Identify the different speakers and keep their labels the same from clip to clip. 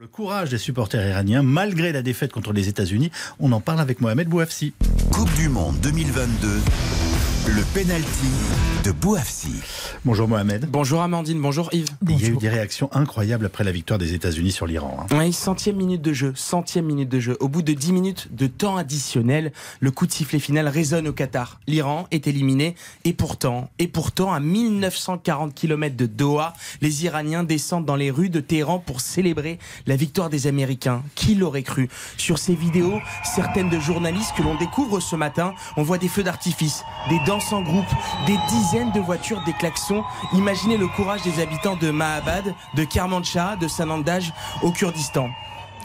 Speaker 1: Le courage des supporters iraniens, malgré la défaite contre les États-Unis, on en parle avec Mohamed Bouafsi.
Speaker 2: Coupe du Monde 2022. Le penalty de Bouafsi.
Speaker 1: Bonjour Mohamed.
Speaker 3: Bonjour Amandine, bonjour Yves.
Speaker 1: Il y a eu des réactions incroyables après la victoire des États-Unis sur l'Iran.
Speaker 3: hein. Oui, centième minute de jeu, centième minute de jeu. Au bout de 10 minutes de temps additionnel, le coup de sifflet final résonne au Qatar. L'Iran est éliminé et pourtant, et pourtant, à 1940 km de Doha, les Iraniens descendent dans les rues de Téhéran pour célébrer la victoire des Américains. Qui l'aurait cru? Sur ces vidéos, certaines de journalistes que l'on découvre ce matin, on voit des feux d'artifice, des en groupe, des dizaines de voitures, des klaxons. Imaginez le courage des habitants de Mahabad, de Kermanshah, de Sanandaj au Kurdistan.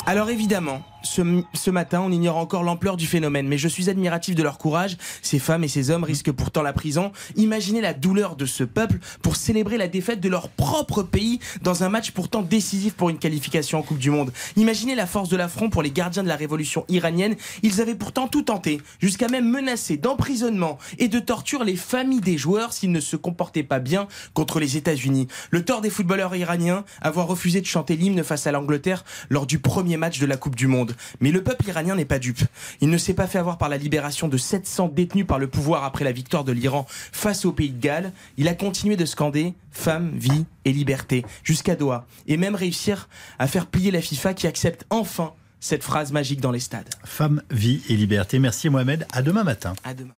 Speaker 3: Alors évidemment, ce, ce, matin, on ignore encore l'ampleur du phénomène, mais je suis admiratif de leur courage. Ces femmes et ces hommes risquent pourtant la prison. Imaginez la douleur de ce peuple pour célébrer la défaite de leur propre pays dans un match pourtant décisif pour une qualification en Coupe du Monde. Imaginez la force de l'affront pour les gardiens de la révolution iranienne. Ils avaient pourtant tout tenté, jusqu'à même menacer d'emprisonnement et de torture les familles des joueurs s'ils ne se comportaient pas bien contre les États-Unis. Le tort des footballeurs iraniens, avoir refusé de chanter l'hymne face à l'Angleterre lors du premier match de la Coupe du Monde. Mais le peuple iranien n'est pas dupe. Il ne s'est pas fait avoir par la libération de 700 détenus par le pouvoir après la victoire de l'Iran face au pays de Galles. Il a continué de scander femme, vie et liberté jusqu'à Doha. Et même réussir à faire plier la FIFA qui accepte enfin cette phrase magique dans les stades.
Speaker 1: Femme, vie et liberté. Merci Mohamed. À demain matin.
Speaker 3: À demain.